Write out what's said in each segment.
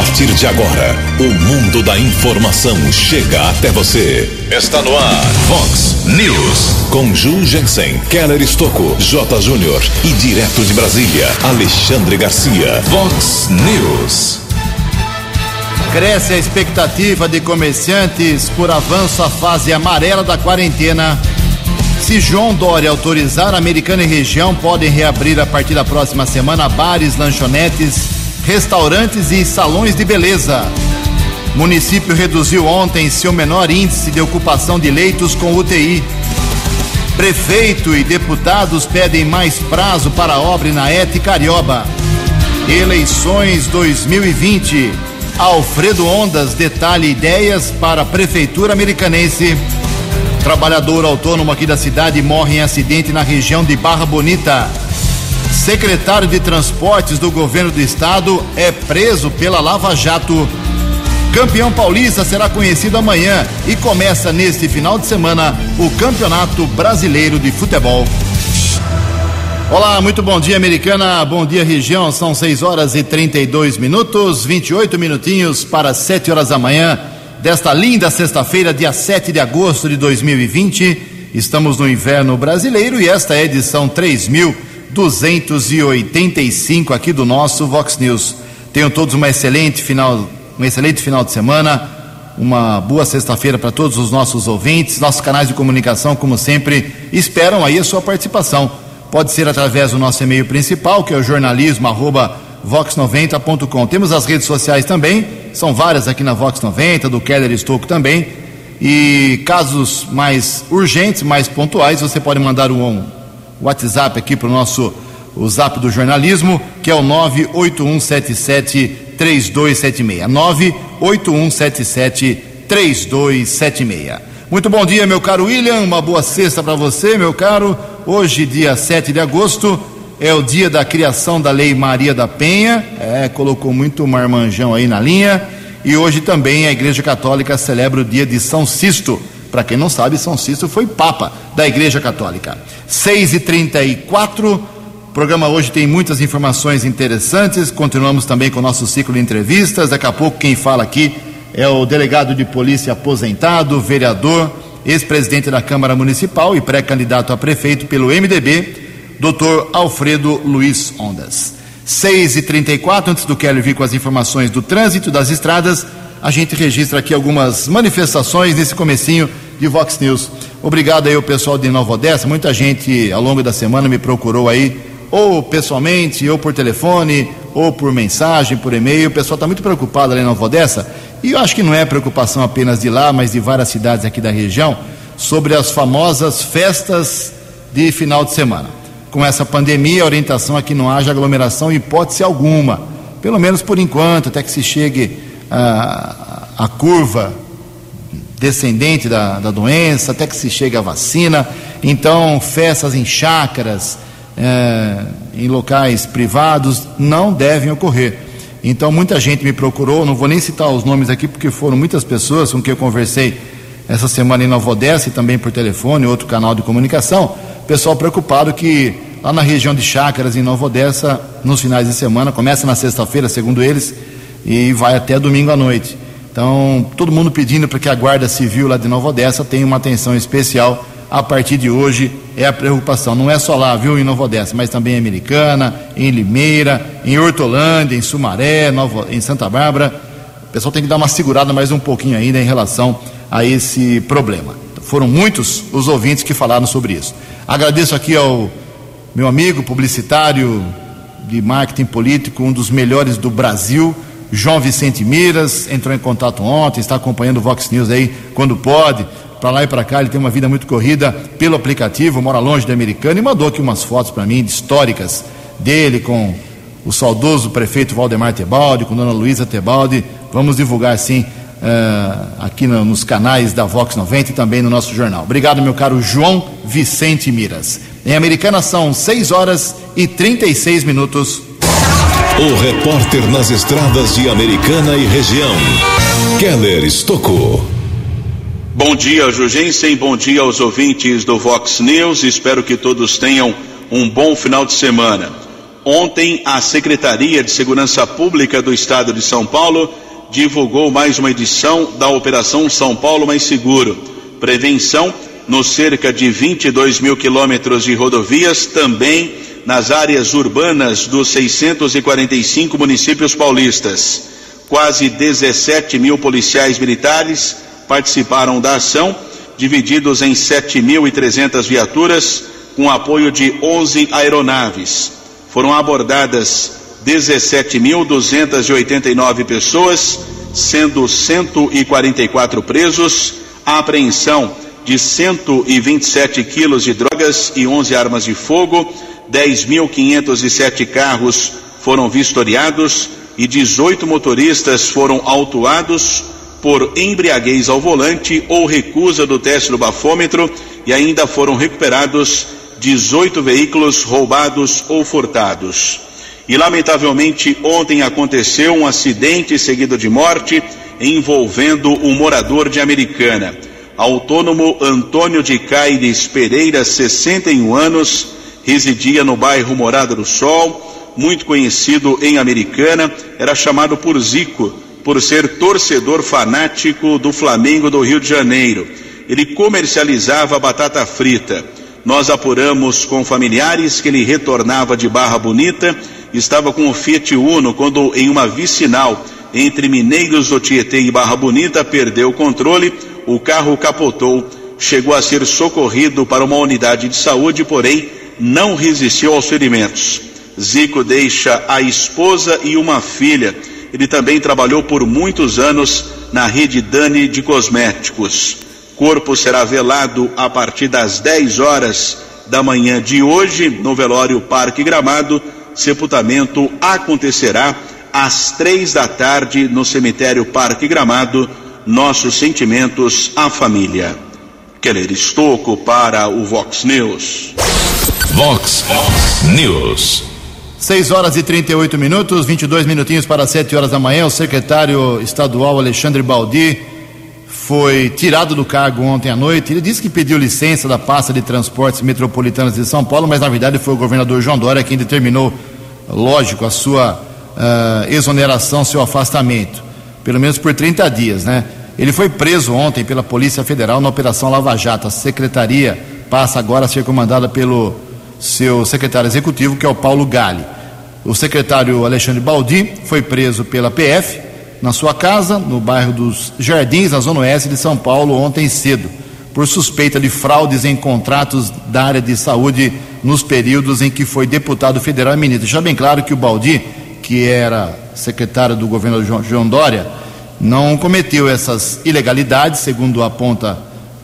partir de agora, o mundo da informação chega até você. Está no ar, Fox News. Com Ju Jensen, Keller Estocco, J. Júnior e direto de Brasília, Alexandre Garcia. Fox News. Cresce a expectativa de comerciantes por avanço à fase amarela da quarentena. Se João Dória autorizar, Americana e região podem reabrir a partir da próxima semana bares, lanchonetes restaurantes e salões de beleza. Município reduziu ontem seu menor índice de ocupação de leitos com UTI. Prefeito e deputados pedem mais prazo para a obra na ET Carioba. Eleições 2020. Alfredo Ondas detalha ideias para a Prefeitura Americanense. Trabalhador autônomo aqui da cidade morre em acidente na região de Barra Bonita. Secretário de Transportes do Governo do Estado é preso pela Lava Jato. Campeão paulista será conhecido amanhã e começa neste final de semana o Campeonato Brasileiro de Futebol. Olá, muito bom dia, americana. Bom dia, região. São 6 horas e 32 minutos, 28 minutinhos para 7 horas da manhã desta linda sexta-feira, dia 7 de agosto de 2020. Estamos no inverno brasileiro e esta é a edição 3000 285 aqui do nosso Vox News. Tenham todos uma excelente final, um excelente final de semana, uma boa sexta-feira para todos os nossos ouvintes. Nossos canais de comunicação, como sempre, esperam aí a sua participação. Pode ser através do nosso e-mail principal, que é o jornalismo@vox90.com. Temos as redes sociais também, são várias aqui na Vox 90, do Keller Estouco também. E casos mais urgentes, mais pontuais, você pode mandar um WhatsApp aqui para o nosso o zap do jornalismo, que é o 98177 3276. 98177 3276. Muito bom dia, meu caro William. Uma boa sexta para você, meu caro. Hoje, dia 7 de agosto, é o dia da criação da Lei Maria da Penha. É, colocou muito marmanjão aí na linha. E hoje também a Igreja Católica celebra o dia de São Sisto. Para quem não sabe, São Cícero foi Papa da Igreja Católica. 6 e 34 o programa hoje tem muitas informações interessantes. Continuamos também com o nosso ciclo de entrevistas. Daqui a pouco, quem fala aqui é o delegado de polícia aposentado, vereador, ex-presidente da Câmara Municipal e pré-candidato a prefeito pelo MDB, doutor Alfredo Luiz Ondas. 6 e 34 antes do Kelly vir com as informações do trânsito das estradas a gente registra aqui algumas manifestações nesse comecinho de Vox News. Obrigado aí ao pessoal de Nova Odessa, muita gente ao longo da semana me procurou aí, ou pessoalmente, ou por telefone, ou por mensagem, por e-mail. O pessoal está muito preocupado ali em Nova Odessa, e eu acho que não é preocupação apenas de lá, mas de várias cidades aqui da região, sobre as famosas festas de final de semana. Com essa pandemia, a orientação é que não haja aglomeração, hipótese alguma, pelo menos por enquanto, até que se chegue a, a curva descendente da, da, doença, até que se chegue a vacina. Então, festas em chácaras, é, em locais privados, não devem ocorrer. Então, muita gente me procurou, não vou nem citar os nomes aqui, porque foram muitas pessoas com quem eu conversei essa semana em Nova Odessa e também por telefone, outro canal de comunicação. Pessoal preocupado que lá na região de Chácaras, em Nova Odessa, nos finais de semana, começa na sexta-feira, segundo eles, e vai até domingo à noite. Então, todo mundo pedindo para que a Guarda Civil lá de Nova Odessa tenha uma atenção especial a partir de hoje, é a preocupação. Não é só lá, viu, em Nova Odessa, mas também em Americana, em Limeira, em Hortolândia, em Sumaré, Nova, em Santa Bárbara. O pessoal tem que dar uma segurada mais um pouquinho ainda em relação a esse problema. Foram muitos os ouvintes que falaram sobre isso. Agradeço aqui ao meu amigo publicitário de marketing político, um dos melhores do Brasil, João Vicente Miras entrou em contato ontem, está acompanhando o Vox News aí quando pode, para lá e para cá. Ele tem uma vida muito corrida pelo aplicativo, mora longe de Americana e mandou aqui umas fotos para mim históricas dele com o saudoso prefeito Valdemar Tebaldi, com Dona Luísa Tebaldi. Vamos divulgar sim uh, aqui no, nos canais da Vox 90 e também no nosso jornal. Obrigado, meu caro João Vicente Miras. Em Americana são 6 horas e 36 minutos. O repórter nas estradas de Americana e região, Keller Estocou. Bom dia, Jugensen. Bom dia aos ouvintes do Vox News. Espero que todos tenham um bom final de semana. Ontem, a Secretaria de Segurança Pública do Estado de São Paulo divulgou mais uma edição da Operação São Paulo Mais Seguro. Prevenção nos cerca de 22 mil quilômetros de rodovias, também nas áreas urbanas dos 645 municípios paulistas. Quase 17 mil policiais militares participaram da ação, divididos em 7.300 viaturas, com apoio de 11 aeronaves. Foram abordadas 17.289 pessoas, sendo 144 presos, a apreensão de 127 quilos de drogas e 11 armas de fogo, 10.507 carros foram vistoriados e 18 motoristas foram autuados por embriaguez ao volante ou recusa do teste do bafômetro e ainda foram recuperados 18 veículos roubados ou furtados. E lamentavelmente ontem aconteceu um acidente seguido de morte envolvendo um morador de Americana. Autônomo Antônio de Caires Pereira, 61 anos, residia no bairro Morada do Sol, muito conhecido em Americana, era chamado por Zico, por ser torcedor fanático do Flamengo do Rio de Janeiro. Ele comercializava batata frita. Nós apuramos com familiares que ele retornava de Barra Bonita, estava com o Fiat Uno quando em uma vicinal entre Mineiros do Tietê e Barra Bonita perdeu o controle, o carro capotou, chegou a ser socorrido para uma unidade de saúde, porém não resistiu aos ferimentos. Zico deixa a esposa e uma filha. Ele também trabalhou por muitos anos na rede Dani de cosméticos. Corpo será velado a partir das 10 horas da manhã de hoje no velório Parque Gramado. Sepultamento acontecerá às três da tarde no cemitério Parque Gramado. Nossos sentimentos à família. Keller Estocco para o Vox News. Vox News. 6 horas e 38 minutos, 22 minutinhos para 7 horas da manhã. O secretário estadual Alexandre Baldi foi tirado do cargo ontem à noite. Ele disse que pediu licença da pasta de transportes metropolitanos de São Paulo, mas na verdade foi o governador João Dória quem determinou, lógico, a sua uh, exoneração, seu afastamento, pelo menos por 30 dias, né? Ele foi preso ontem pela Polícia Federal na Operação Lava Jato. A secretaria passa agora a ser comandada pelo seu secretário executivo, que é o Paulo Gale. O secretário Alexandre Baldi foi preso pela PF na sua casa, no bairro dos Jardins, na zona oeste de São Paulo, ontem cedo, por suspeita de fraudes em contratos da área de saúde nos períodos em que foi deputado federal e ministro. Já bem claro que o Baldi, que era secretário do governo João Dória, não cometeu essas ilegalidades, segundo aponta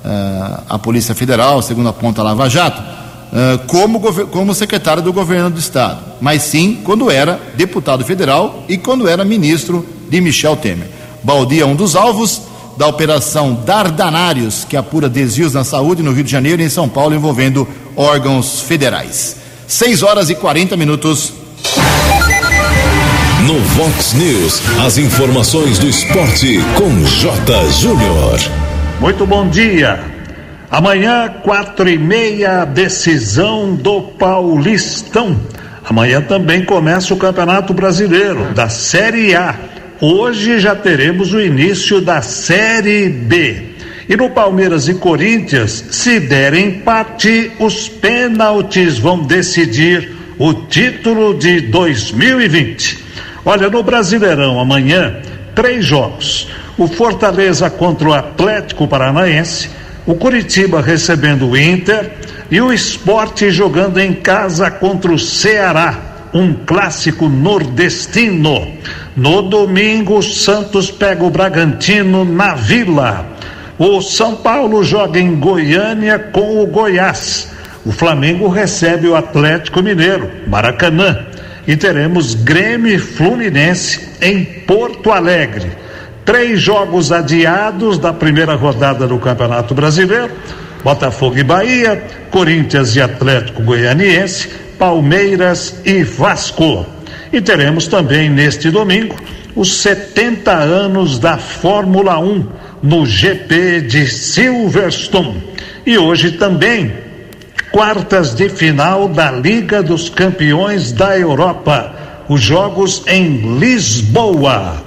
uh, a Polícia Federal, segundo aponta a Lava Jato, uh, como, como secretário do governo do Estado, mas sim quando era deputado federal e quando era ministro de Michel Temer. Baldi é um dos alvos da Operação Dardanários, que apura desvios na saúde no Rio de Janeiro e em São Paulo envolvendo órgãos federais. 6 horas e 40 minutos. No Vox News, as informações do esporte com J. Júnior. Muito bom dia. Amanhã, quatro e meia, decisão do Paulistão. Amanhã também começa o Campeonato Brasileiro da Série A. Hoje já teremos o início da Série B. E no Palmeiras e Corinthians, se der empate, os pênaltis vão decidir o título de 2020. Olha, no Brasileirão, amanhã, três jogos. O Fortaleza contra o Atlético Paranaense, o Curitiba recebendo o Inter e o Esporte jogando em casa contra o Ceará, um clássico nordestino. No domingo, o Santos pega o Bragantino na Vila. O São Paulo joga em Goiânia com o Goiás. O Flamengo recebe o Atlético Mineiro, Maracanã e teremos Grêmio Fluminense em Porto Alegre. Três jogos adiados da primeira rodada do Campeonato Brasileiro: Botafogo e Bahia, Corinthians e Atlético Goianiense, Palmeiras e Vasco. E teremos também neste domingo os 70 anos da Fórmula 1 no GP de Silverstone. E hoje também quartas de final da Liga dos Campeões da Europa. Os jogos em Lisboa.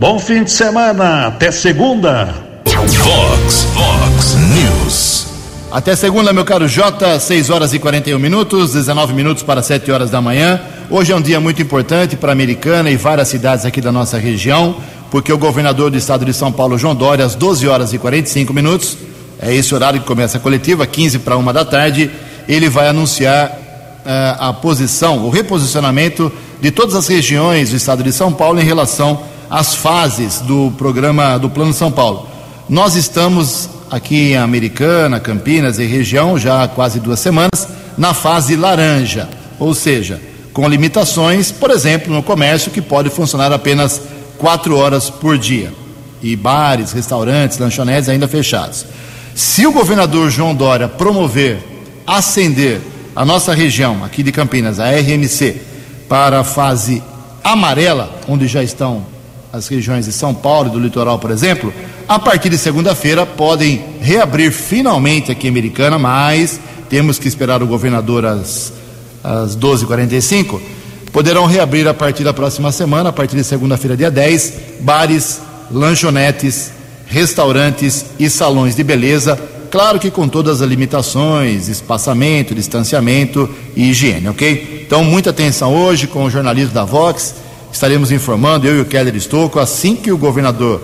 Bom fim de semana, até segunda. Fox, Fox News. Até segunda, meu caro Jota, 6 horas e 41 minutos, 19 minutos para 7 horas da manhã. Hoje é um dia muito importante para a Americana e várias cidades aqui da nossa região, porque o governador do estado de São Paulo, João Dória, às 12 horas e 45 minutos, é esse horário que começa a coletiva, 15 para uma da tarde, ele vai anunciar uh, a posição, o reposicionamento de todas as regiões do estado de São Paulo em relação às fases do programa do Plano São Paulo. Nós estamos aqui em Americana, Campinas e região já há quase duas semanas na fase laranja, ou seja, com limitações, por exemplo, no comércio que pode funcionar apenas quatro horas por dia e bares, restaurantes, lanchonetes ainda fechados. Se o governador João Dória promover, ascender a nossa região aqui de Campinas, a RMC, para a fase amarela, onde já estão as regiões de São Paulo e do litoral, por exemplo, a partir de segunda-feira podem reabrir finalmente aqui em Americana, mas temos que esperar o governador às, às 12h45. Poderão reabrir a partir da próxima semana, a partir de segunda-feira, dia 10, bares, lanchonetes, restaurantes e salões de beleza, claro que com todas as limitações, espaçamento, distanciamento e higiene, ok? Então, muita atenção hoje com o jornalismo da Vox, estaremos informando, eu e o Keller Estocco, assim que o governador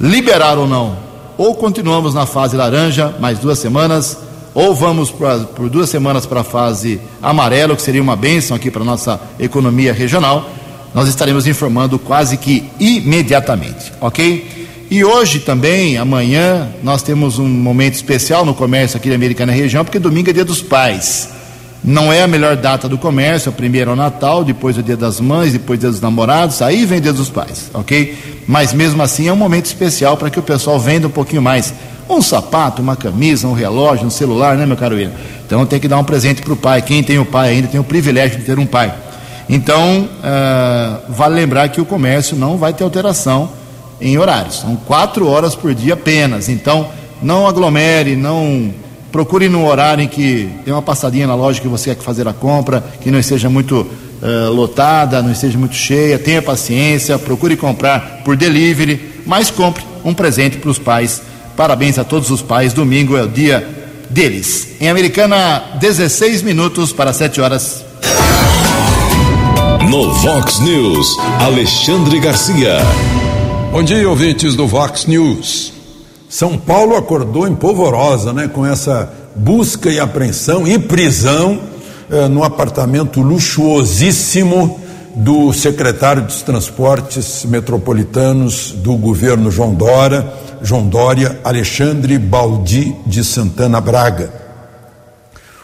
liberar ou não, ou continuamos na fase laranja, mais duas semanas, ou vamos pra, por duas semanas para a fase amarela, que seria uma bênção aqui para a nossa economia regional, nós estaremos informando quase que imediatamente, ok? E hoje também, amanhã, nós temos um momento especial no comércio aqui da Americana Região, porque domingo é dia dos pais. Não é a melhor data do comércio, primeiro é o Natal, depois é o dia das mães, depois o dia dos namorados, aí vem o dia dos pais, ok? Mas mesmo assim é um momento especial para que o pessoal venda um pouquinho mais. Um sapato, uma camisa, um relógio, um celular, né, meu caro William? Então tem que dar um presente para o pai. Quem tem o pai ainda tem o privilégio de ter um pai. Então, uh, vale lembrar que o comércio não vai ter alteração em horários. São quatro horas por dia apenas. Então, não aglomere, não procure no horário em que tem uma passadinha na loja que você quer fazer a compra, que não esteja muito uh, lotada, não esteja muito cheia. Tenha paciência, procure comprar por delivery, mas compre um presente para os pais. Parabéns a todos os pais. Domingo é o dia deles. Em Americana, 16 minutos para 7 horas. No Vox News, Alexandre Garcia. Bom dia, ouvintes do Vox News. São Paulo acordou em polvorosa, né, com essa busca e apreensão e prisão eh, no apartamento luxuosíssimo do secretário dos Transportes Metropolitanos do governo João Dória, João Dória, Alexandre Baldi de Santana Braga.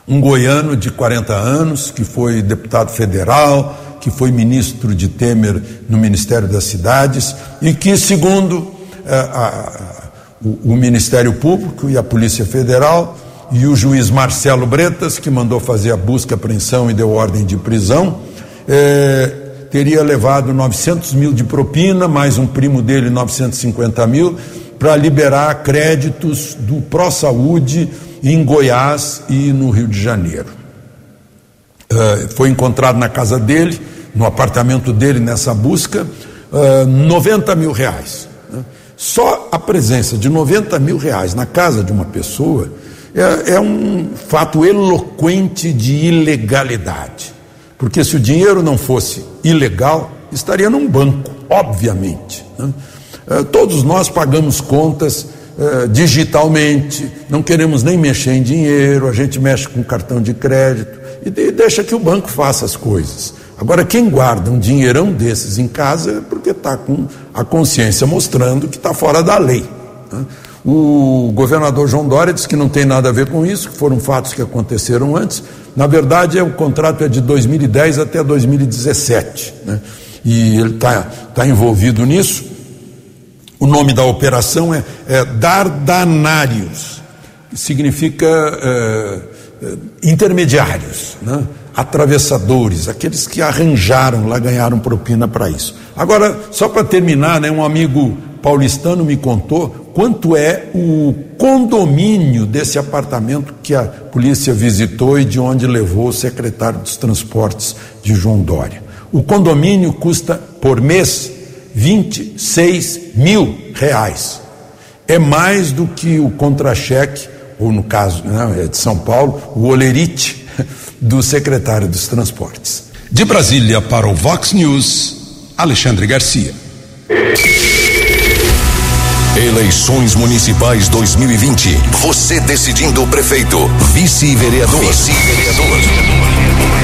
Um goiano de 40 anos que foi deputado federal, que foi ministro de Temer no Ministério das Cidades e que, segundo eh, a, o, Ministério Público e a Polícia Federal e o juiz Marcelo Bretas, que mandou fazer a busca, apreensão e deu ordem de prisão, eh, teria levado 900 mil de propina, mais um primo dele 950 mil, para liberar créditos do Pró Saúde em Goiás e no Rio de Janeiro. Uh, foi encontrado na casa dele no apartamento dele nessa busca, uh, ah, 90 mil reais. Só a presença de 90 mil reais na casa de uma pessoa é, é um fato eloquente de ilegalidade. Porque se o dinheiro não fosse ilegal, estaria num banco, obviamente. Né? Uh, todos nós pagamos contas uh, digitalmente, não queremos nem mexer em dinheiro, a gente mexe com cartão de crédito e deixa que o banco faça as coisas. Agora, quem guarda um dinheirão desses em casa é porque está com a consciência mostrando que está fora da lei. Né? O governador João Dória disse que não tem nada a ver com isso, que foram fatos que aconteceram antes. Na verdade, é, o contrato é de 2010 até 2017. Né? E ele está tá envolvido nisso. O nome da operação é, é Dardanários, que significa é, é intermediários. Né? Atravessadores, aqueles que arranjaram lá, ganharam propina para isso. Agora, só para terminar, né, um amigo paulistano me contou quanto é o condomínio desse apartamento que a polícia visitou e de onde levou o secretário dos transportes de João Dória. O condomínio custa por mês 26 mil reais. É mais do que o contra-cheque, ou no caso né, é de São Paulo, o olerite do secretário dos transportes. De Brasília para o Vox News, Alexandre Garcia. Eleições Municipais 2020. Você decidindo o prefeito, vice-vereador. Vice-vereador.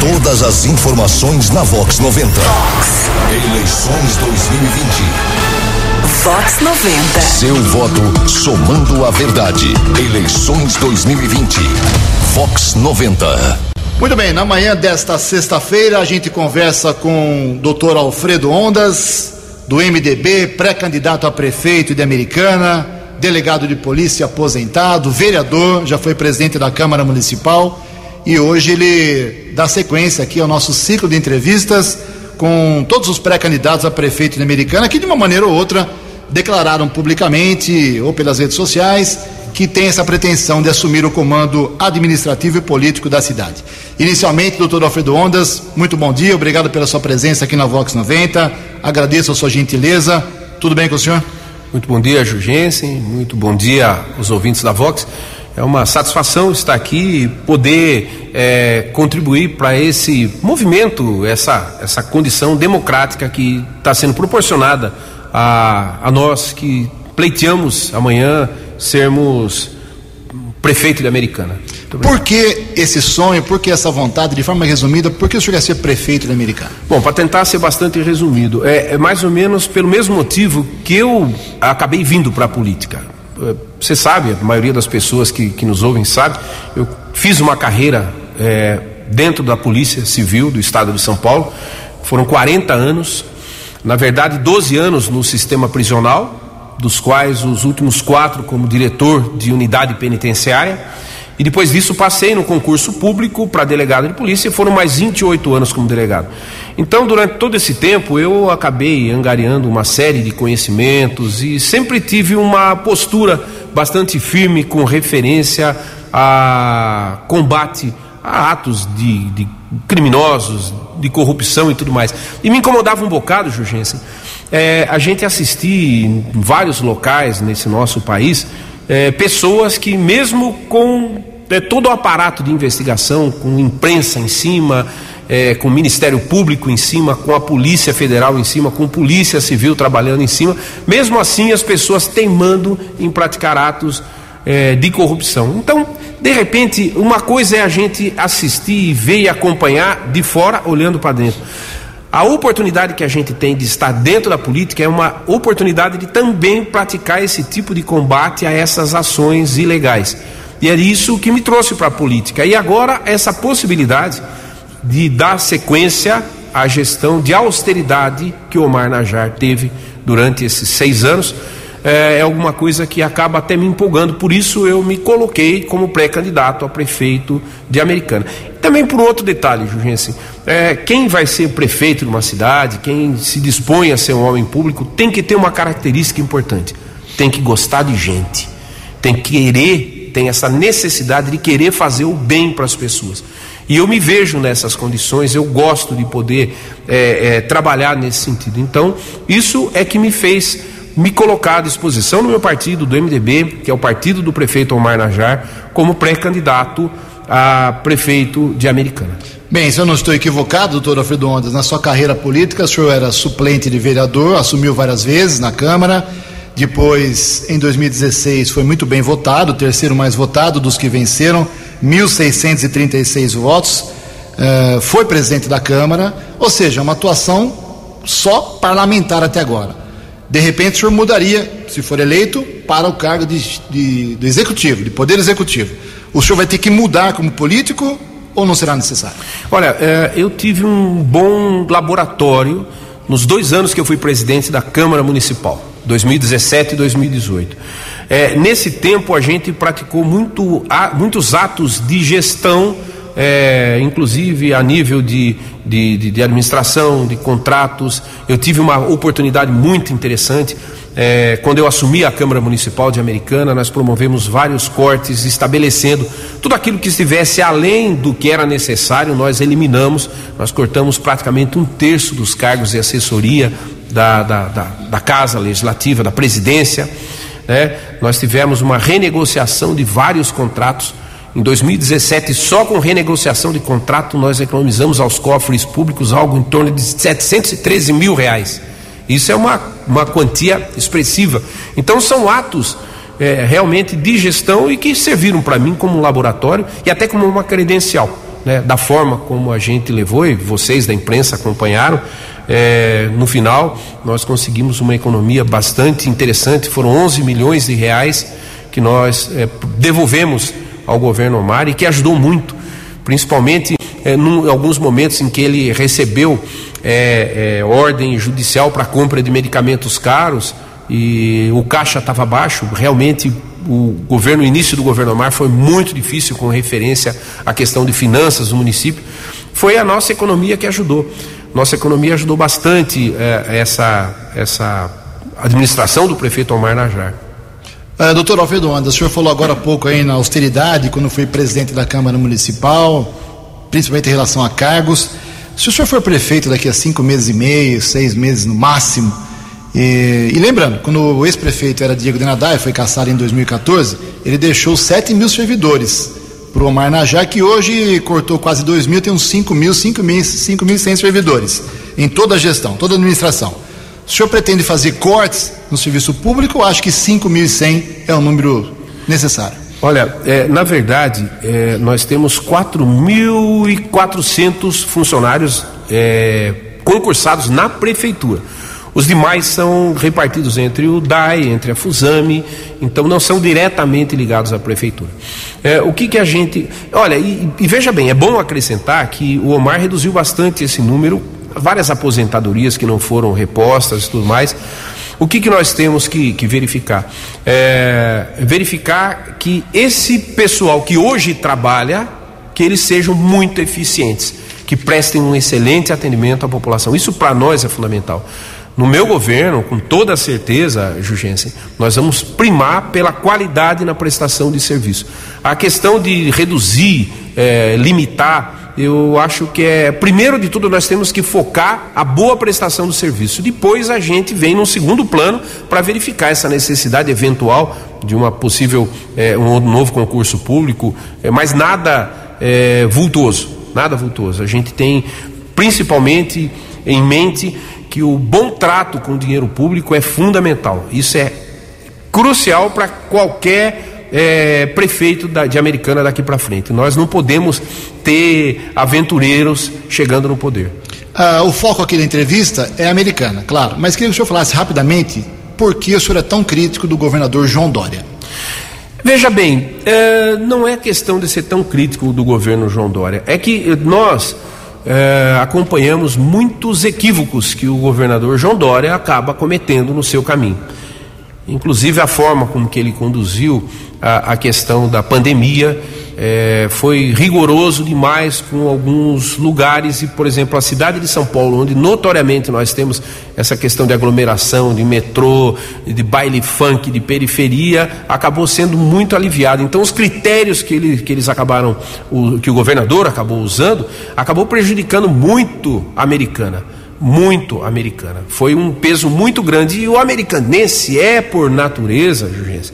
Todas as informações na Vox 90. Vox. Eleições 2020. Vox 90. Seu voto somando a verdade. Eleições 2020. Vox 90. Muito bem, na manhã desta sexta-feira a gente conversa com o doutor Alfredo Ondas, do MDB, pré-candidato a prefeito de Americana, delegado de polícia aposentado, vereador, já foi presidente da Câmara Municipal e hoje ele dá sequência aqui ao nosso ciclo de entrevistas com todos os pré-candidatos a prefeito de Americana que de uma maneira ou outra declararam publicamente ou pelas redes sociais que tem essa pretensão de assumir o comando administrativo e político da cidade. Inicialmente, doutor Alfredo Ondas, muito bom dia, obrigado pela sua presença aqui na Vox 90, agradeço a sua gentileza. Tudo bem com o senhor? Muito bom dia, Jurgensen, muito bom dia aos ouvintes da Vox. É uma satisfação estar aqui e poder é, contribuir para esse movimento, essa, essa condição democrática que está sendo proporcionada a, a nós que pleiteamos amanhã sermos prefeito de Americana. Por que esse sonho, por que essa vontade, de forma resumida, por que o senhor quer ser prefeito de Americana? Bom, para tentar ser bastante resumido, é, é, mais ou menos pelo mesmo motivo que eu acabei vindo para a política. É, você sabe, a maioria das pessoas que, que nos ouvem sabe, eu fiz uma carreira é, dentro da Polícia Civil do Estado de São Paulo, foram 40 anos, na verdade 12 anos no sistema prisional, dos quais os últimos quatro como diretor de unidade penitenciária. E depois disso passei no concurso público para delegado de polícia e foram mais 28 anos como delegado. Então, durante todo esse tempo, eu acabei angariando uma série de conhecimentos e sempre tive uma postura bastante firme com referência a combate a atos de, de criminosos, de corrupção e tudo mais. E me incomodava um bocado, Jurgensen, é, a gente assistir em vários locais nesse nosso país é, pessoas que, mesmo com é, todo o aparato de investigação, com imprensa em cima, é, com o Ministério Público em cima, com a Polícia Federal em cima, com a Polícia Civil trabalhando em cima, mesmo assim as pessoas teimando em praticar atos é, de corrupção. Então, de repente, uma coisa é a gente assistir, ver e acompanhar de fora, olhando para dentro. A oportunidade que a gente tem de estar dentro da política é uma oportunidade de também praticar esse tipo de combate a essas ações ilegais. E é isso que me trouxe para a política. E agora, essa possibilidade de dar sequência à gestão de austeridade que Omar Najar teve durante esses seis anos é, é alguma coisa que acaba até me empolgando, por isso eu me coloquei como pré-candidato a prefeito de Americana. Também por outro detalhe, Jurgensen, é, quem vai ser prefeito de uma cidade, quem se dispõe a ser um homem público, tem que ter uma característica importante: tem que gostar de gente, tem que querer, tem essa necessidade de querer fazer o bem para as pessoas. E eu me vejo nessas condições, eu gosto de poder é, é, trabalhar nesse sentido. Então, isso é que me fez me colocar à disposição do meu partido, do MDB, que é o partido do prefeito Omar Najar, como pré-candidato a prefeito de Americana. Bem, se eu não estou equivocado, doutor Alfredo Ondas, na sua carreira política, o senhor era suplente de vereador, assumiu várias vezes na Câmara, depois, em 2016, foi muito bem votado, o terceiro mais votado dos que venceram, 1.636 votos, uh, foi presidente da Câmara, ou seja, uma atuação só parlamentar até agora. De repente, o senhor mudaria, se for eleito, para o cargo de, de, do executivo, de poder executivo. O senhor vai ter que mudar como político ou não será necessário? Olha, é, eu tive um bom laboratório nos dois anos que eu fui presidente da Câmara Municipal, 2017 e 2018. É, nesse tempo, a gente praticou muito, muitos atos de gestão é, inclusive a nível de, de, de, de, administração, de contratos. Eu tive uma oportunidade muito interessante É, quando eu assumi a Câmara Municipal de Americana, nós promovemos vários cortes, estabelecendo tudo aquilo que estivesse além do que era necessário, nós eliminamos, nós cortamos praticamente um terço dos cargos de assessoria da, da, da, da Casa Legislativa, da Presidência. Né? Nós tivemos uma renegociação de vários contratos. Em 2017, só com renegociação de contrato, nós economizamos aos cofres públicos algo em torno de 713 mil reais. Isso é uma, uma quantia expressiva. Então, são atos é, realmente de gestão e que serviram para mim como um laboratório e até como uma credencial. Né, da forma como a gente levou, e vocês da imprensa acompanharam, é, no final nós conseguimos uma economia bastante interessante, foram 11 milhões de reais que nós é, devolvemos ao governo Omar e que ajudou muito, principalmente é, em alguns momentos em que ele recebeu é, é, ordem judicial para compra de medicamentos caros e o caixa estava baixo, realmente o governo, o início do governo Omar foi muito difícil com referência à questão de finanças do município. Foi a nossa economia que ajudou. Nossa economia ajudou bastante essa, essa administração do prefeito Omar Najar. Uh, doutor Alfredo Andas, o senhor falou agora há pouco aí na austeridade, quando foi presidente da Câmara Municipal, principalmente em relação a cargos. Se o senhor for prefeito daqui a cinco meses e meio, seis meses no máximo, e, e lembrando, quando o ex-prefeito era Diego Denadai, foi caçado em 2014, ele deixou 7 mil servidores para o Omar Najá, que hoje cortou quase 2 mil, tem uns 5 mil, 5 mil, 5 mil 100 servidores em toda a gestão, toda a administração. O senhor pretende fazer cortes no serviço público ou acha que 5.100 é o número necessário? Olha, é, na verdade, é, nós temos 4.400 funcionários é, concursados na prefeitura. Os demais são repartidos entre o DAI, entre a Fusame, então não são diretamente ligados à prefeitura. É, o que, que a gente. Olha, e, e veja bem, é bom acrescentar que o Omar reduziu bastante esse número, várias aposentadorias que não foram repostas e tudo mais. O que, que nós temos que, que verificar? É, verificar que esse pessoal que hoje trabalha, que eles sejam muito eficientes, que prestem um excelente atendimento à população. Isso para nós é fundamental. No meu governo, com toda certeza, Jugensen, nós vamos primar pela qualidade na prestação de serviço. A questão de reduzir, é, limitar, eu acho que é, primeiro de tudo, nós temos que focar a boa prestação do serviço. Depois a gente vem num segundo plano para verificar essa necessidade eventual de uma possível, é, um novo concurso público, é, mas nada é, nada vultuoso. A gente tem principalmente em mente que o bom trato com o dinheiro público é fundamental. Isso é crucial para qualquer é, prefeito da, de Americana daqui para frente. Nós não podemos ter aventureiros chegando no poder. Ah, o foco aqui da entrevista é americana, claro, mas queria que o senhor falasse rapidamente por que o senhor é tão crítico do governador João Dória. Veja bem, é, não é questão de ser tão crítico do governo João Dória, é que nós é, acompanhamos muitos equívocos que o governador João Dória acaba cometendo no seu caminho. Inclusive a forma como que ele conduziu a, a questão da pandemia é, foi rigoroso demais com alguns lugares, e por exemplo a cidade de São Paulo, onde notoriamente nós temos essa questão de aglomeração, de metrô, de baile funk, de periferia, acabou sendo muito aliviado. Então os critérios que, ele, que eles acabaram, o, que o governador acabou usando, acabou prejudicando muito a americana muito americana. Foi um peso muito grande. E o americanense é, por natureza, Jurgense,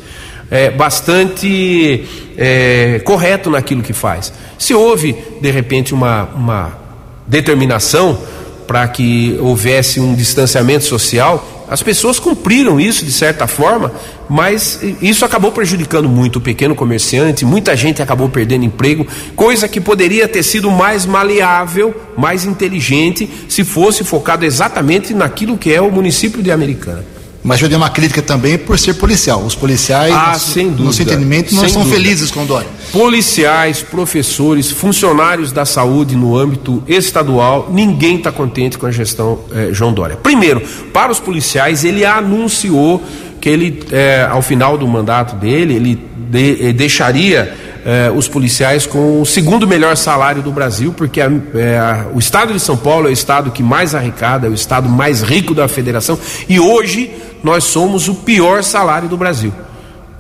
é, bastante é, correto naquilo que faz. Se houve, de repente, uma, uma determinação para que houvesse um distanciamento social, as pessoas cumpriram isso de certa forma, mas isso acabou prejudicando muito o pequeno comerciante, muita gente acabou perdendo emprego, coisa que poderia ter sido mais maleável, mais inteligente, se fosse focado exatamente naquilo que é o município de Americana. Mas eu dei uma crítica também por ser policial. Os policiais, ah, dúvida, no seu entendimento, não estão dúvida. felizes com o Dória. Policiais, professores, funcionários da saúde no âmbito estadual, ninguém está contente com a gestão eh, João Dória. Primeiro, para os policiais, ele anunciou que ele, eh, ao final do mandato dele, ele de, eh, deixaria eh, os policiais com o segundo melhor salário do Brasil, porque a, eh, a, o estado de São Paulo é o estado que mais arrecada, é o estado mais rico da federação, e hoje nós somos o pior salário do Brasil.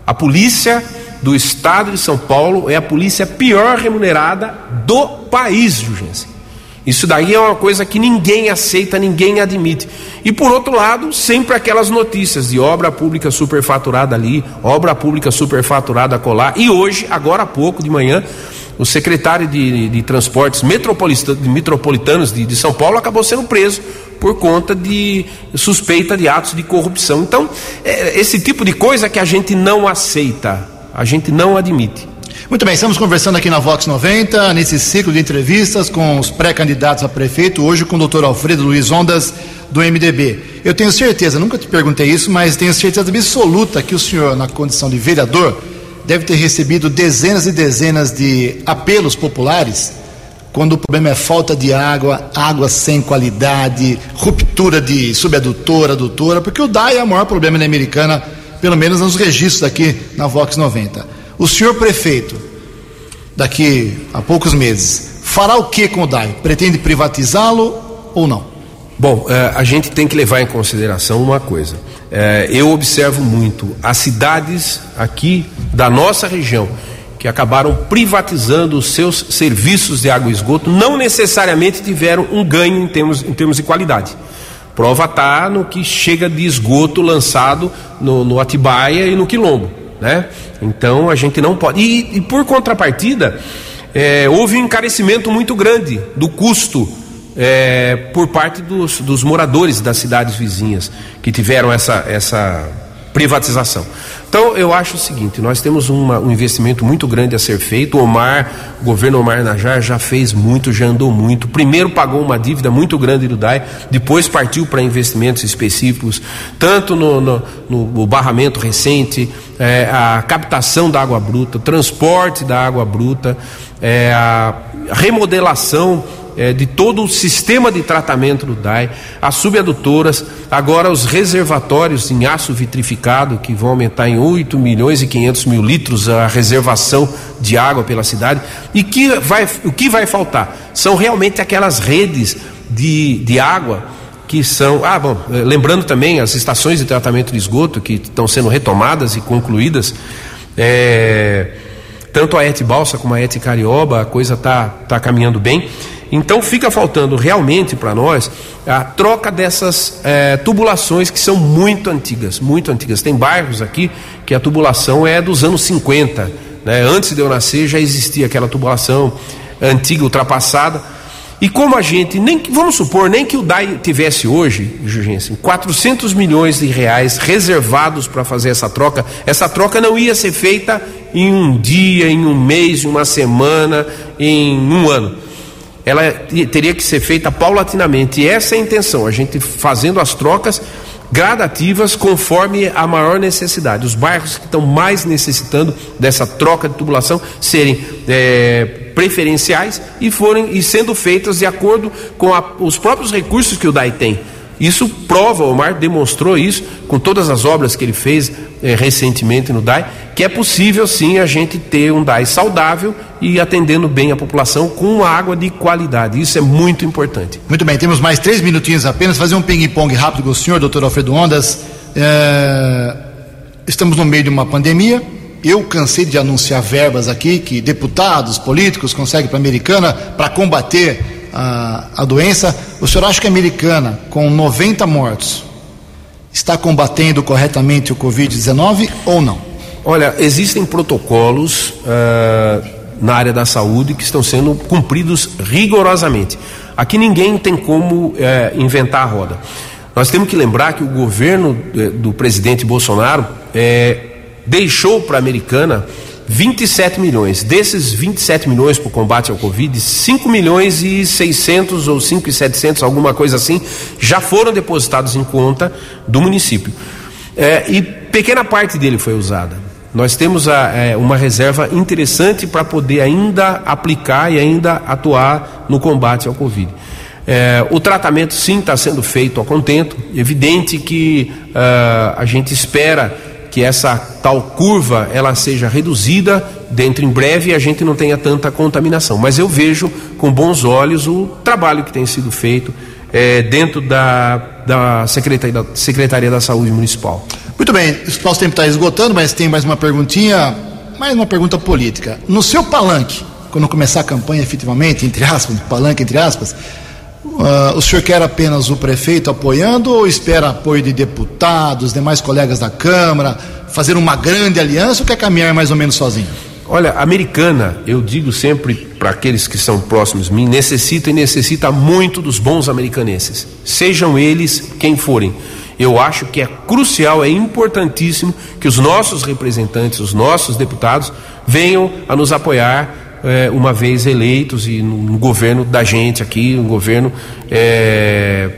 A polícia do estado de São Paulo é a polícia pior remunerada do país, Jurgensen. Isso daí é uma coisa que ninguém aceita, ninguém admite. E por outro lado, sempre aquelas notícias de obra pública superfaturada ali, obra pública superfaturada colar. E hoje, agora há pouco de manhã, o secretário de, de Transportes Metropolitanos de, de São Paulo acabou sendo preso por conta de suspeita de atos de corrupção. Então, é esse tipo de coisa que a gente não aceita, a gente não admite. Muito bem, estamos conversando aqui na Vox 90, nesse ciclo de entrevistas com os pré-candidatos a prefeito, hoje com o doutor Alfredo Luiz Ondas, do MDB. Eu tenho certeza, nunca te perguntei isso, mas tenho certeza absoluta que o senhor, na condição de vereador, deve ter recebido dezenas e dezenas de apelos populares quando o problema é falta de água, água sem qualidade, ruptura de subadutora, adutora, porque o DAI é o maior problema na Americana, pelo menos nos registros aqui na Vox 90. O senhor prefeito, daqui a poucos meses, fará o que com o DAI? Pretende privatizá-lo ou não? Bom, eh, a gente tem que levar em consideração uma coisa. Eh, eu observo muito as cidades aqui da nossa região que acabaram privatizando os seus serviços de água e esgoto, não necessariamente tiveram um ganho em termos, em termos de qualidade. Prova está no que chega de esgoto lançado no, no Atibaia e no Quilombo. Né? Então a gente não pode. E, e por contrapartida, é, houve um encarecimento muito grande do custo é, por parte dos, dos, moradores das cidades vizinhas que tiveram essa, essa privatização. Então eu acho o seguinte: nós temos uma, um investimento muito grande a ser feito. O Omar, o governo Omar Najar já fez muito, já andou muito. Primeiro pagou uma dívida muito grande do DAI, depois partiu para investimentos específicos, tanto no, no, no barramento recente, é, a captação da água bruta, transporte da água bruta, é, a remodelação é, de todo o sistema de tratamento do DAI, as subadutoras, agora os reservatórios em aço vitrificado, que vão aumentar em 8 milhões e 500 mil litros a reservação de água pela cidade. E que vai, o que vai faltar? São realmente aquelas redes de, de água que são. Ah, bom, é, lembrando também as estações de tratamento de esgoto que estão sendo retomadas e concluídas. É, tanto a ET Balsa como a ET Carioba, a coisa está tá caminhando bem. Então fica faltando realmente para nós a troca dessas é, tubulações que são muito antigas, muito antigas. Tem bairros aqui que a tubulação é dos anos 50. Né? Antes de eu nascer já existia aquela tubulação antiga, ultrapassada. E como a gente, nem vamos supor, nem que o DAI tivesse hoje, Jurgensen, 400 milhões de reais reservados para fazer essa troca, essa troca não ia ser feita em um dia, em um mês, em uma semana, em um ano ela teria que ser feita paulatinamente. E essa é a intenção, a gente fazendo as trocas gradativas conforme a maior necessidade. Os bairros que estão mais necessitando dessa troca de tubulação serem é, preferenciais e forem e sendo feitas de acordo com a, os próprios recursos que o DAI tem. Isso prova, o Omar demonstrou isso com todas as obras que ele fez eh, recentemente no DAI, que é possível sim a gente ter um DAI saudável e atendendo bem a população com água de qualidade. Isso é muito importante. Muito bem, temos mais três minutinhos apenas, fazer um ping-pong rápido com o senhor, doutor Alfredo Ondas. É... Estamos no meio de uma pandemia. Eu cansei de anunciar verbas aqui que deputados, políticos conseguem para a americana para combater a, a doença. O senhor acha que a americana, com 90 mortos, está combatendo corretamente o Covid-19 ou não? Olha, existem protocolos uh, na área da saúde que estão sendo cumpridos rigorosamente. Aqui ninguém tem como uh, inventar a roda. Nós temos que lembrar que o governo uh, do presidente Bolsonaro deixou para a americana 27 milhões. Desses 27 milhões para o combate ao Covid, 5 milhões e 600 ou 5 e 700, alguma coisa assim, já foram depositados em conta do município. É, e pequena parte dele foi usada. Nós temos a, é, uma reserva interessante para poder ainda aplicar e ainda atuar no combate ao Covid. É, o tratamento sim está sendo feito a contento, evidente que uh, a gente espera que essa tal curva ela seja reduzida dentro em breve e a gente não tenha tanta contaminação. Mas eu vejo com bons olhos o trabalho que tem sido feito é, dentro da, da, Secretaria, da Secretaria da Saúde Municipal. Muito bem, o nosso tempo está esgotando, mas tem mais uma perguntinha, mais uma pergunta política. No seu palanque, quando começar a campanha efetivamente, entre aspas, palanque entre aspas, uh, o senhor quer apenas o prefeito apoiando ou espera apoio de deputados, demais colegas da Câmara, fazer uma grande aliança ou quer caminhar mais ou menos sozinho? Olha, americana, eu digo sempre para aqueles que são próximos de mim, necessita e necessita muito dos bons americanenses, sejam eles quem forem. Eu acho que é crucial, é importantíssimo que os nossos representantes, os nossos deputados, venham a nos apoiar é, uma vez eleitos e no, no, governo da gente aqui, um governo é,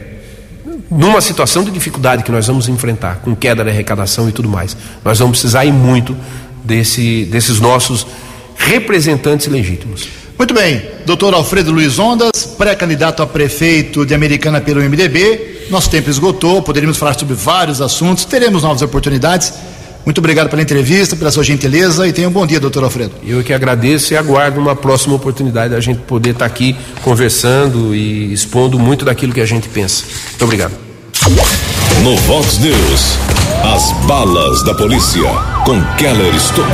numa situação de dificuldade que nós vamos enfrentar, com queda da arrecadação e tudo mais. Nós vamos precisar ir muito desse, desses nossos representantes legítimos. Muito bem, doutor Alfredo Luiz Ondas, pré-candidato a prefeito de Americana pelo MDB. Nosso tempo esgotou, poderíamos falar sobre vários assuntos, teremos novas oportunidades. Muito obrigado pela entrevista, pela sua gentileza e tenha um bom dia, doutor Alfredo. Eu que agradeço e aguardo uma próxima oportunidade da gente poder estar aqui conversando e expondo muito daquilo que a gente pensa. Muito obrigado. No Vox News, as balas da polícia com Keller Estocou.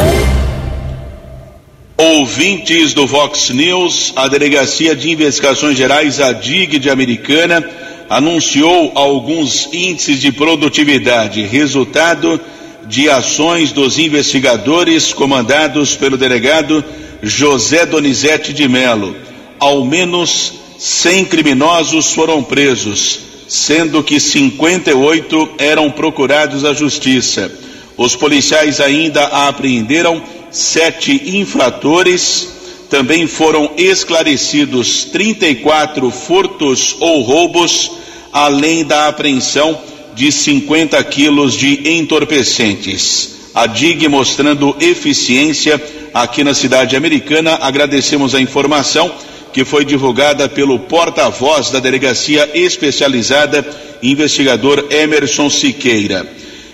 Ouvintes do Vox News, a Delegacia de Investigações Gerais, a DIG de Americana, anunciou alguns índices de produtividade, resultado de ações dos investigadores comandados pelo delegado José Donizete de Melo. Ao menos 100 criminosos foram presos, sendo que 58 eram procurados à justiça. Os policiais ainda apreenderam sete infratores. Também foram esclarecidos 34 furtos ou roubos, além da apreensão de 50 quilos de entorpecentes. A DIG mostrando eficiência aqui na cidade americana. Agradecemos a informação que foi divulgada pelo porta-voz da Delegacia Especializada, investigador Emerson Siqueira.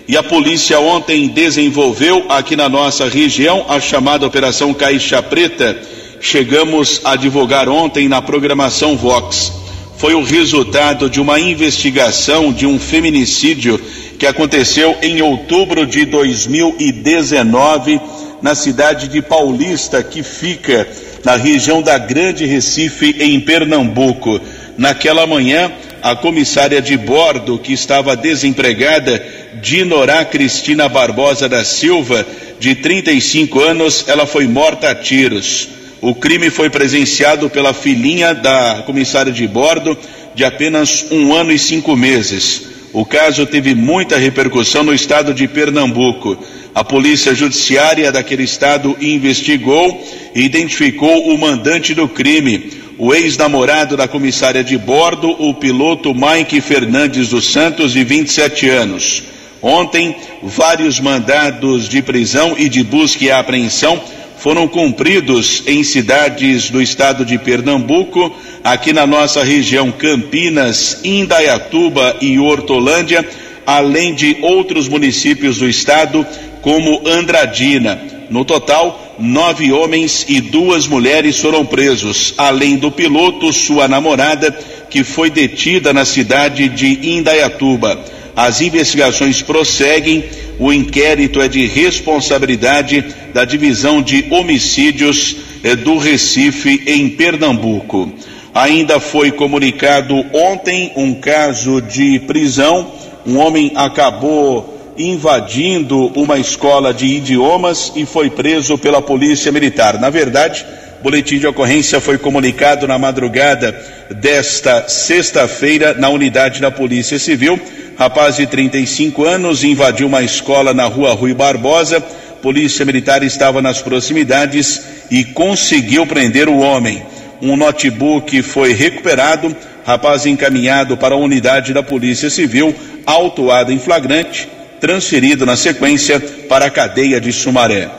E a polícia ontem desenvolveu aqui na nossa região a chamada Operação Caixa Preta. Chegamos a divulgar ontem na programação Vox foi o resultado de uma investigação de um feminicídio que aconteceu em outubro de 2019 na cidade de Paulista, que fica na região da Grande Recife, em Pernambuco. Naquela manhã, a comissária de bordo, que estava desempregada, Dinorá Cristina Barbosa da Silva, de 35 anos, ela foi morta a tiros. O crime foi presenciado pela filhinha da comissária de bordo, de apenas um ano e cinco meses. O caso teve muita repercussão no estado de Pernambuco. A polícia judiciária daquele estado investigou e identificou o mandante do crime, o ex-namorado da comissária de bordo, o piloto Mike Fernandes dos Santos, de 27 anos. Ontem, vários mandados de prisão e de busca e apreensão foram cumpridos em cidades do estado de Pernambuco, aqui na nossa região Campinas, Indaiatuba e Hortolândia, além de outros municípios do estado, como Andradina. No total, nove homens e duas mulheres foram presos, além do piloto, sua namorada, que foi detida na cidade de Indaiatuba. As investigações prosseguem o inquérito é de responsabilidade da Divisão de Homicídios eh, do Recife, em Pernambuco. Ainda foi comunicado ontem um caso de prisão. Um homem acabou invadindo uma escola de idiomas e foi preso pela Polícia Militar. Na verdade, boletim de ocorrência foi comunicado na madrugada desta sexta-feira na unidade da Polícia Civil Rapaz de 35 anos invadiu uma escola na rua Rui Barbosa. Polícia Militar estava nas proximidades e conseguiu prender o homem. Um notebook foi recuperado. Rapaz encaminhado para a unidade da Polícia Civil, autuado em flagrante, transferido na sequência para a cadeia de Sumaré.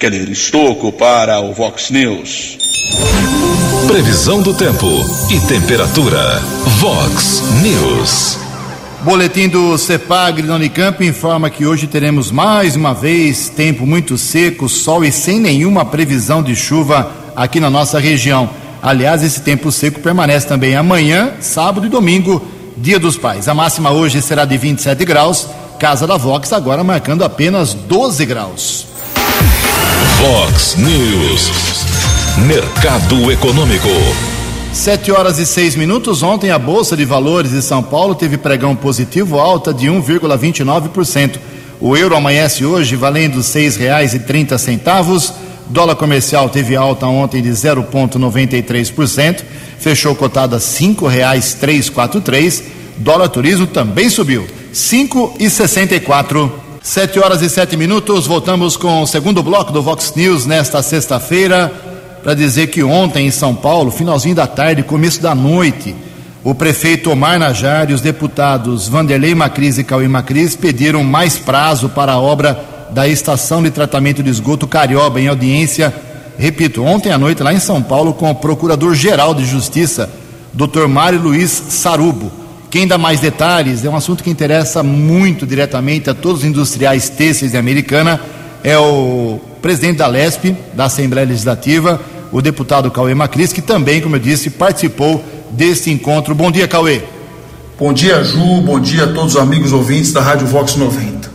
Keller Estocco para o Vox News. Previsão do tempo e temperatura. Vox News. Boletim do CEPAG da Unicamp informa que hoje teremos mais uma vez tempo muito seco, sol e sem nenhuma previsão de chuva aqui na nossa região. Aliás, esse tempo seco permanece também amanhã, sábado e domingo, Dia dos Pais. A máxima hoje será de 27 graus. Casa da Vox agora marcando apenas 12 graus. Fox News. Mercado Econômico. 7 horas e 6 minutos. Ontem a Bolsa de Valores de São Paulo teve pregão positivo, alta de 1,29%. O euro amanhece hoje valendo R$ 6,30. Dólar comercial teve alta ontem de 0,93%, fechou cotada R$ 5,343. Dólar turismo também subiu, 5,64. Sete horas e sete minutos. Voltamos com o segundo bloco do Vox News nesta sexta-feira para dizer que ontem em São Paulo, finalzinho da tarde, começo da noite, o prefeito Omar Najar e os deputados Vanderlei Macris e Cauê Macris pediram mais prazo para a obra da estação de tratamento de esgoto Carioba, em audiência, repito, ontem à noite lá em São Paulo, com o Procurador-Geral de Justiça, Dr. Mário Luiz Sarubo. Quem dá mais detalhes, é um assunto que interessa muito diretamente a todos os industriais têxteis de Americana, é o presidente da LESP, da Assembleia Legislativa, o deputado Cauê Macris, que também, como eu disse, participou deste encontro. Bom dia, Cauê. Bom dia, Ju. Bom dia a todos os amigos ouvintes da Rádio Vox 90.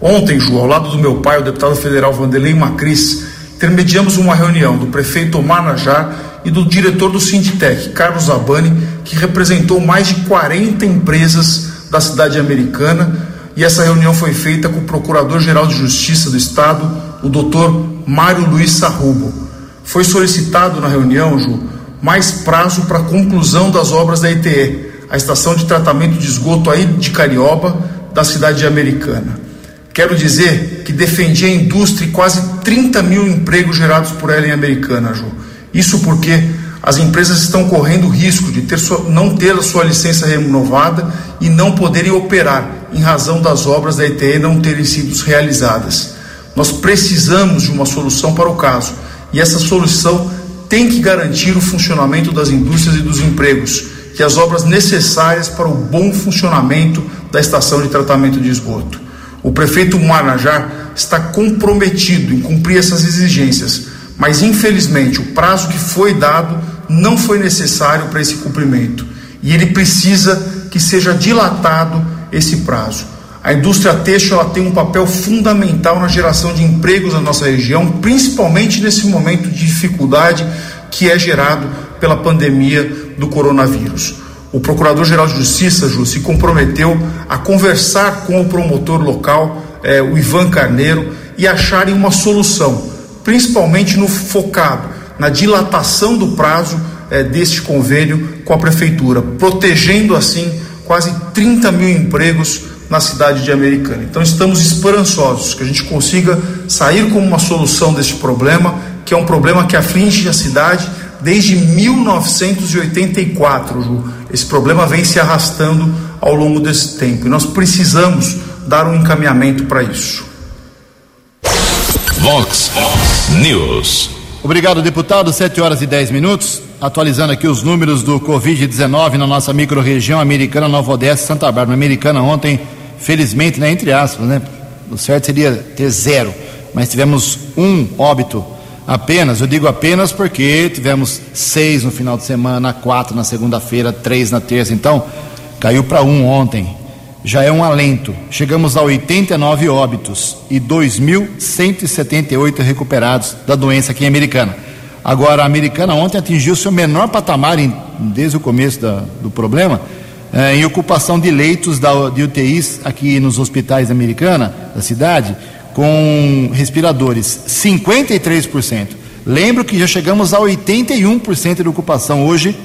Ontem, Ju, ao lado do meu pai, o deputado federal Vanderlei Macris, intermediamos uma reunião do prefeito Omar Najar e do diretor do Sinditec, Carlos Zabani, que representou mais de 40 empresas da cidade americana. E essa reunião foi feita com o Procurador-Geral de Justiça do Estado, o doutor Mário Luiz Sarrubo. Foi solicitado na reunião, Ju, mais prazo para a conclusão das obras da ETE, a estação de tratamento de esgoto aí de Carioba, da cidade americana. Quero dizer que defendi a indústria e quase 30 mil empregos gerados por ela em Americana, Ju. Isso porque as empresas estão correndo risco de ter sua, não ter a sua licença renovada e não poderem operar em razão das obras da ETE não terem sido realizadas. Nós precisamos de uma solução para o caso e essa solução tem que garantir o funcionamento das indústrias e dos empregos e as obras necessárias para o bom funcionamento da estação de tratamento de esgoto. O prefeito Manajar está comprometido em cumprir essas exigências, mas infelizmente o prazo que foi dado não foi necessário para esse cumprimento e ele precisa que seja dilatado esse prazo. A indústria têxtil ela tem um papel fundamental na geração de empregos na nossa região, principalmente nesse momento de dificuldade que é gerado pela pandemia do coronavírus. O Procurador-Geral de Justiça, Ju, se comprometeu a conversar com o promotor local, eh, o Ivan Carneiro, e acharem uma solução, principalmente no focado na dilatação do prazo eh, deste convênio com a Prefeitura, protegendo assim quase 30 mil empregos na cidade de Americana. Então estamos esperançosos que a gente consiga sair com uma solução deste problema, que é um problema que aflige a cidade desde 1984, Ju. Esse problema vem se arrastando ao longo desse tempo e nós precisamos dar um encaminhamento para isso. Vox News. Obrigado, deputado. 7 horas e 10 minutos. Atualizando aqui os números do Covid-19 na nossa microrregião americana, Nova Odessa, Santa Bárbara. Americana ontem felizmente, né, entre aspas, né, o certo seria ter zero, mas tivemos um óbito apenas. Eu digo apenas porque tivemos seis no final de semana, quatro na segunda-feira, três na terça. Então, caiu para um ontem. Já é um alento. Chegamos a 89 óbitos e 2.178 recuperados da doença aqui em Americana. Agora, a Americana ontem atingiu seu menor patamar em, desde o começo da, do problema eh, em ocupação de leitos da, de UTIs aqui nos hospitais americana, da cidade, com respiradores, 53%. Lembro que já chegamos a 81% de ocupação hoje,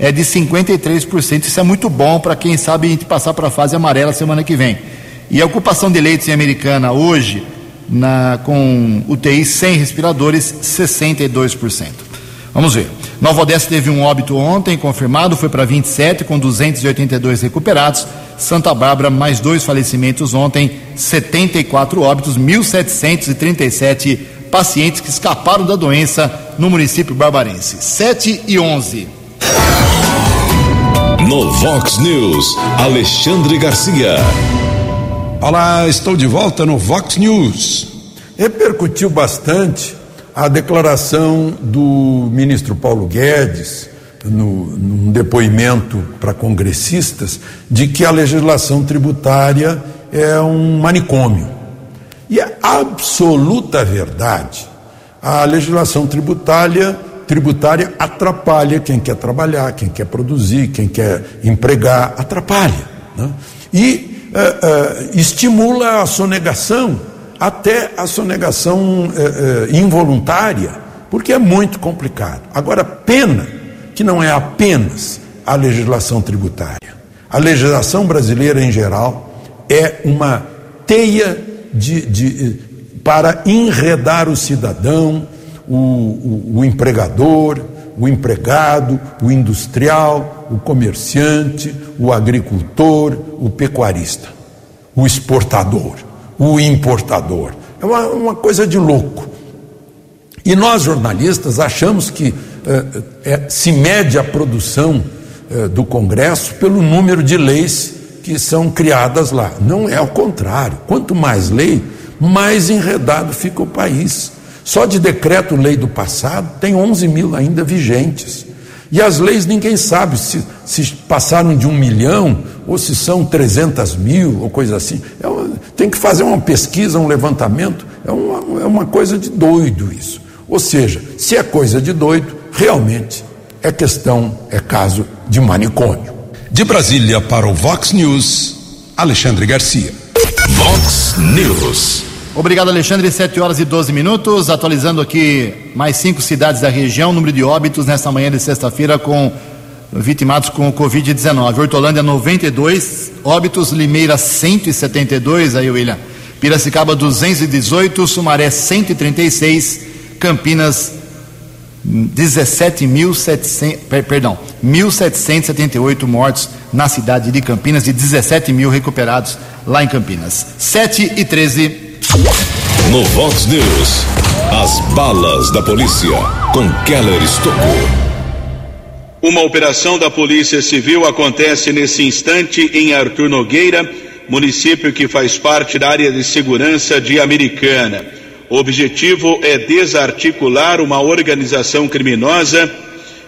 é de 53%. Isso é muito bom para quem sabe a gente passar para a fase amarela semana que vem. E a ocupação de leitos em Americana hoje, na, com UTIs sem respiradores, 62%. Vamos ver. Nova Odessa teve um óbito ontem confirmado, foi para 27, com 282 recuperados. Santa Bárbara, mais dois falecimentos ontem, 74 óbitos, 1.737 pacientes que escaparam da doença no município barbarense. 7 e 11. No Vox News, Alexandre Garcia. Olá, estou de volta no Vox News. Repercutiu bastante a declaração do ministro Paulo Guedes, no, num depoimento para congressistas, de que a legislação tributária é um manicômio. E é absoluta verdade. A legislação tributária, tributária atrapalha quem quer trabalhar, quem quer produzir, quem quer empregar, atrapalha. Né? E uh, uh, estimula a sonegação, até a sonegação uh, involuntária, porque é muito complicado. Agora, pena que não é apenas a legislação tributária. A legislação brasileira em geral é uma teia de, de, para enredar o cidadão, o, o, o empregador, o empregado, o industrial, o comerciante, o agricultor, o pecuarista, o exportador, o importador. É uma, uma coisa de louco. E nós, jornalistas, achamos que eh, eh, se mede a produção eh, do Congresso pelo número de leis que são criadas lá. Não é ao contrário. Quanto mais lei, mais enredado fica o país. Só de decreto-lei do passado tem 11 mil ainda vigentes. E as leis ninguém sabe se, se passaram de um milhão ou se são 300 mil ou coisa assim. É uma, tem que fazer uma pesquisa, um levantamento. É uma, é uma coisa de doido isso. Ou seja, se é coisa de doido, realmente é questão, é caso de manicômio. De Brasília para o Vox News, Alexandre Garcia. Vox News. Obrigado, Alexandre. 7 horas e 12 minutos. Atualizando aqui mais cinco cidades da região. Número de óbitos nesta manhã de sexta-feira com vitimados com o Covid-19. Hortolândia 92, óbitos Limeira 172, aí William. Piracicaba 218, Sumaré 136, Campinas 17.700, perdão, 1.778 mortos na cidade de Campinas e 17 mil recuperados lá em Campinas. 7 e 13. No Vox News, as balas da polícia com Keller Estocou. Uma operação da Polícia Civil acontece nesse instante em Arthur Nogueira, município que faz parte da área de segurança de Americana. O objetivo é desarticular uma organização criminosa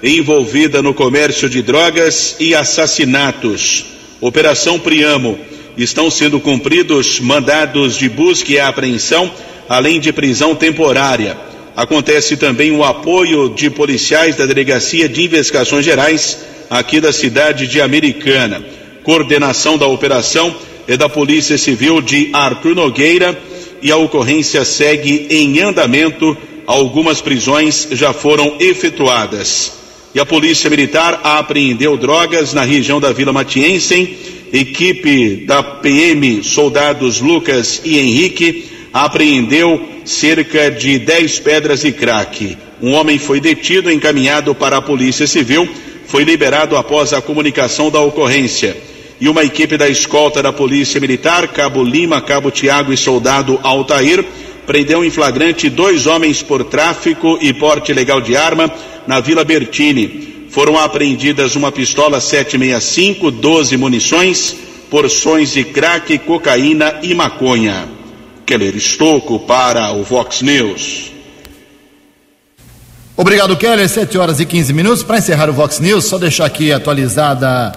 envolvida no comércio de drogas e assassinatos. Operação Priamo estão sendo cumpridos mandados de busca e apreensão, além de prisão temporária. Acontece também o apoio de policiais da Delegacia de Investigações Gerais aqui da cidade de Americana. Coordenação da operação é da Polícia Civil de Arthur Nogueira e a ocorrência segue em andamento. Algumas prisões já foram efetuadas. E a Polícia Militar apreendeu drogas na região da Vila Matiense equipe da PM, soldados Lucas e Henrique, apreendeu cerca de 10 pedras de crack. Um homem foi detido e encaminhado para a Polícia Civil, foi liberado após a comunicação da ocorrência. E uma equipe da escolta da Polícia Militar, Cabo Lima, Cabo Tiago e soldado Altair, prendeu em flagrante dois homens por tráfico e porte ilegal de arma na Vila Bertini foram apreendidas uma pistola 765, 12 munições, porções de crack, cocaína e maconha. Keller Estocco para o Vox News. Obrigado, Keller. 7 horas e 15 minutos. Para encerrar o Vox News, só deixar aqui atualizada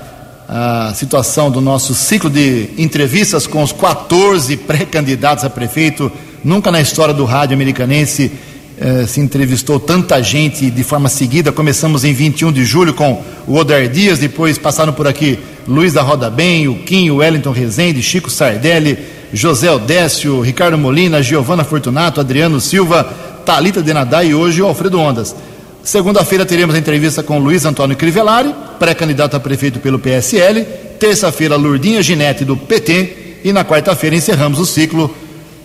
a situação do nosso ciclo de entrevistas com os 14 pré-candidatos a prefeito. Nunca na história do rádio americanense eh, se entrevistou tanta gente de forma seguida. Começamos em 21 de julho com o Odair Dias, depois passaram por aqui Luiz da Roda Bem, o Kim, o Wellington Rezende, Chico Sardelli, José Odécio, Ricardo Molina, Giovana Fortunato, Adriano Silva, Talita Denadá e hoje o Alfredo Ondas. Segunda-feira teremos a entrevista com Luiz Antônio Crivellari, pré-candidato a prefeito pelo PSL. Terça-feira, Lurdinha Ginete, do PT. E na quarta-feira encerramos o ciclo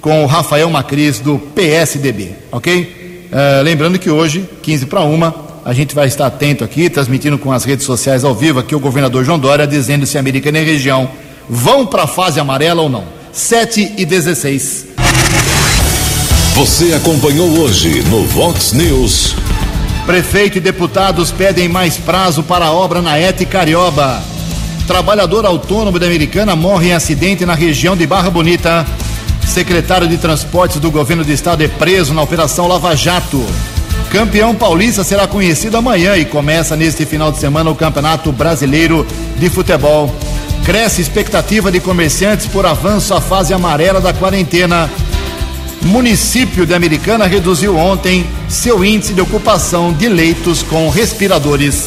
com o Rafael Macris, do PSDB. Ok? Uh, lembrando que hoje, 15 para uma, a gente vai estar atento aqui, transmitindo com as redes sociais ao vivo aqui o governador João Dória dizendo se a Americana e a região vão para a fase amarela ou não. 7 e 16. Você acompanhou hoje no Vox News. Prefeito e deputados pedem mais prazo para a obra na ET Carioba. Trabalhador autônomo da Americana morre em acidente na região de Barra Bonita. Secretário de Transportes do governo do estado é preso na Operação Lava Jato. Campeão paulista será conhecido amanhã e começa neste final de semana o Campeonato Brasileiro de Futebol. Cresce expectativa de comerciantes por avanço à fase amarela da quarentena. Município de Americana reduziu ontem seu índice de ocupação de leitos com respiradores.